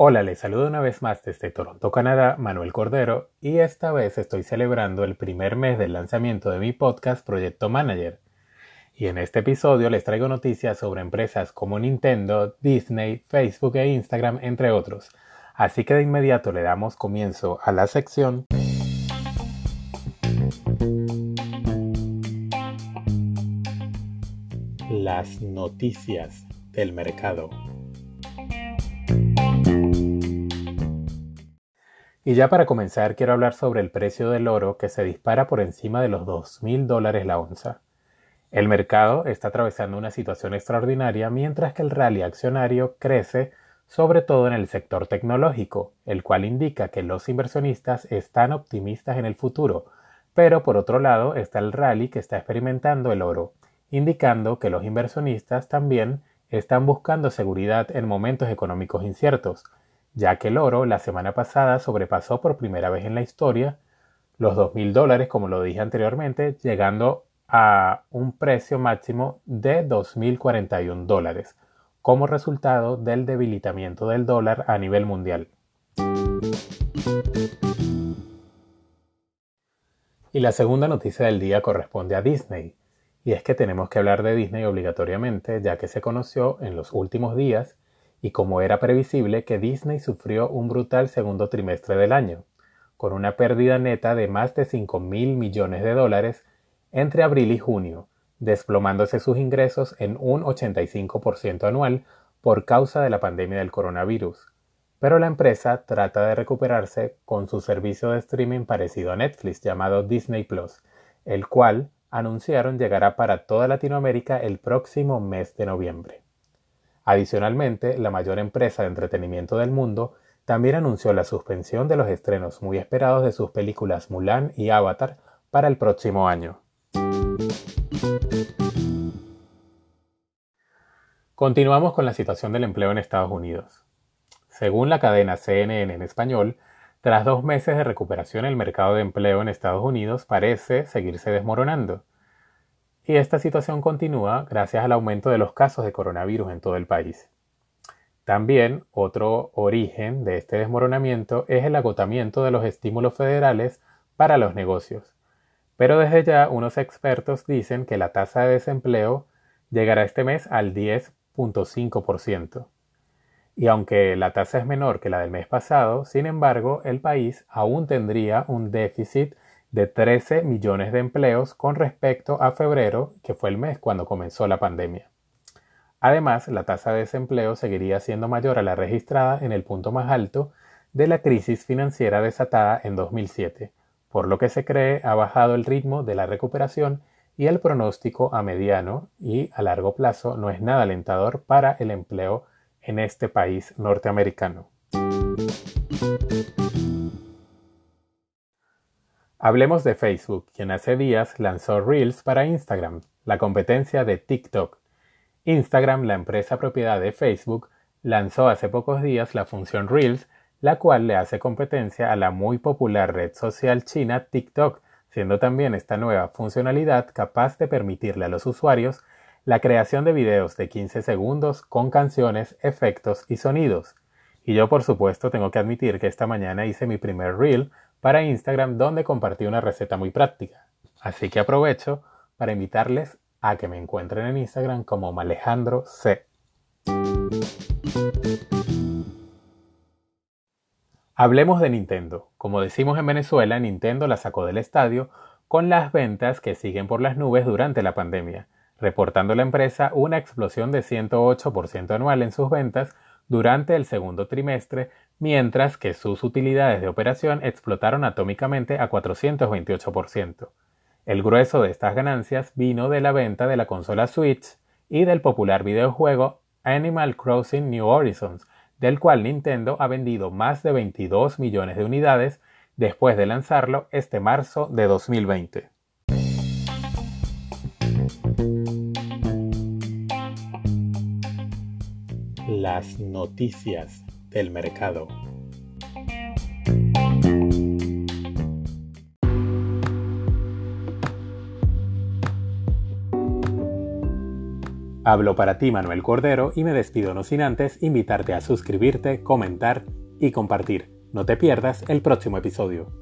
Hola, les saludo una vez más desde Toronto, Canadá, Manuel Cordero, y esta vez estoy celebrando el primer mes del lanzamiento de mi podcast Proyecto Manager. Y en este episodio les traigo noticias sobre empresas como Nintendo, Disney, Facebook e Instagram, entre otros. Así que de inmediato le damos comienzo a la sección Las noticias del mercado. Y ya para comenzar quiero hablar sobre el precio del oro que se dispara por encima de los 2.000 dólares la onza. El mercado está atravesando una situación extraordinaria mientras que el rally accionario crece sobre todo en el sector tecnológico, el cual indica que los inversionistas están optimistas en el futuro, pero por otro lado está el rally que está experimentando el oro, indicando que los inversionistas también están buscando seguridad en momentos económicos inciertos, ya que el oro la semana pasada sobrepasó por primera vez en la historia los 2.000 dólares, como lo dije anteriormente, llegando a un precio máximo de 2.041 dólares, como resultado del debilitamiento del dólar a nivel mundial. Y la segunda noticia del día corresponde a Disney, y es que tenemos que hablar de Disney obligatoriamente, ya que se conoció en los últimos días y como era previsible que Disney sufrió un brutal segundo trimestre del año, con una pérdida neta de más de 5 mil millones de dólares entre abril y junio, desplomándose sus ingresos en un 85% anual por causa de la pandemia del coronavirus. Pero la empresa trata de recuperarse con su servicio de streaming parecido a Netflix llamado Disney Plus, el cual anunciaron llegará para toda Latinoamérica el próximo mes de noviembre. Adicionalmente, la mayor empresa de entretenimiento del mundo también anunció la suspensión de los estrenos muy esperados de sus películas Mulan y Avatar para el próximo año. Continuamos con la situación del empleo en Estados Unidos. Según la cadena CNN en español, tras dos meses de recuperación el mercado de empleo en Estados Unidos parece seguirse desmoronando y esta situación continúa gracias al aumento de los casos de coronavirus en todo el país. También otro origen de este desmoronamiento es el agotamiento de los estímulos federales para los negocios. Pero desde ya unos expertos dicen que la tasa de desempleo llegará este mes al 10.5%. Y aunque la tasa es menor que la del mes pasado, sin embargo, el país aún tendría un déficit de 13 millones de empleos con respecto a febrero, que fue el mes cuando comenzó la pandemia. Además, la tasa de desempleo seguiría siendo mayor a la registrada en el punto más alto de la crisis financiera desatada en 2007, por lo que se cree ha bajado el ritmo de la recuperación y el pronóstico a mediano y a largo plazo no es nada alentador para el empleo en este país norteamericano. Hablemos de Facebook, quien hace días lanzó Reels para Instagram, la competencia de TikTok. Instagram, la empresa propiedad de Facebook, lanzó hace pocos días la función Reels, la cual le hace competencia a la muy popular red social china TikTok, siendo también esta nueva funcionalidad capaz de permitirle a los usuarios la creación de videos de 15 segundos con canciones, efectos y sonidos. Y yo por supuesto tengo que admitir que esta mañana hice mi primer reel para Instagram donde compartí una receta muy práctica. Así que aprovecho para invitarles a que me encuentren en Instagram como Malejandro C. Hablemos de Nintendo. Como decimos en Venezuela, Nintendo la sacó del estadio con las ventas que siguen por las nubes durante la pandemia, reportando la empresa una explosión de 108% anual en sus ventas durante el segundo trimestre, mientras que sus utilidades de operación explotaron atómicamente a 428%. El grueso de estas ganancias vino de la venta de la consola Switch y del popular videojuego Animal Crossing New Horizons, del cual Nintendo ha vendido más de 22 millones de unidades después de lanzarlo este marzo de 2020. Las noticias del mercado. Hablo para ti Manuel Cordero y me despido no sin antes invitarte a suscribirte, comentar y compartir. No te pierdas el próximo episodio.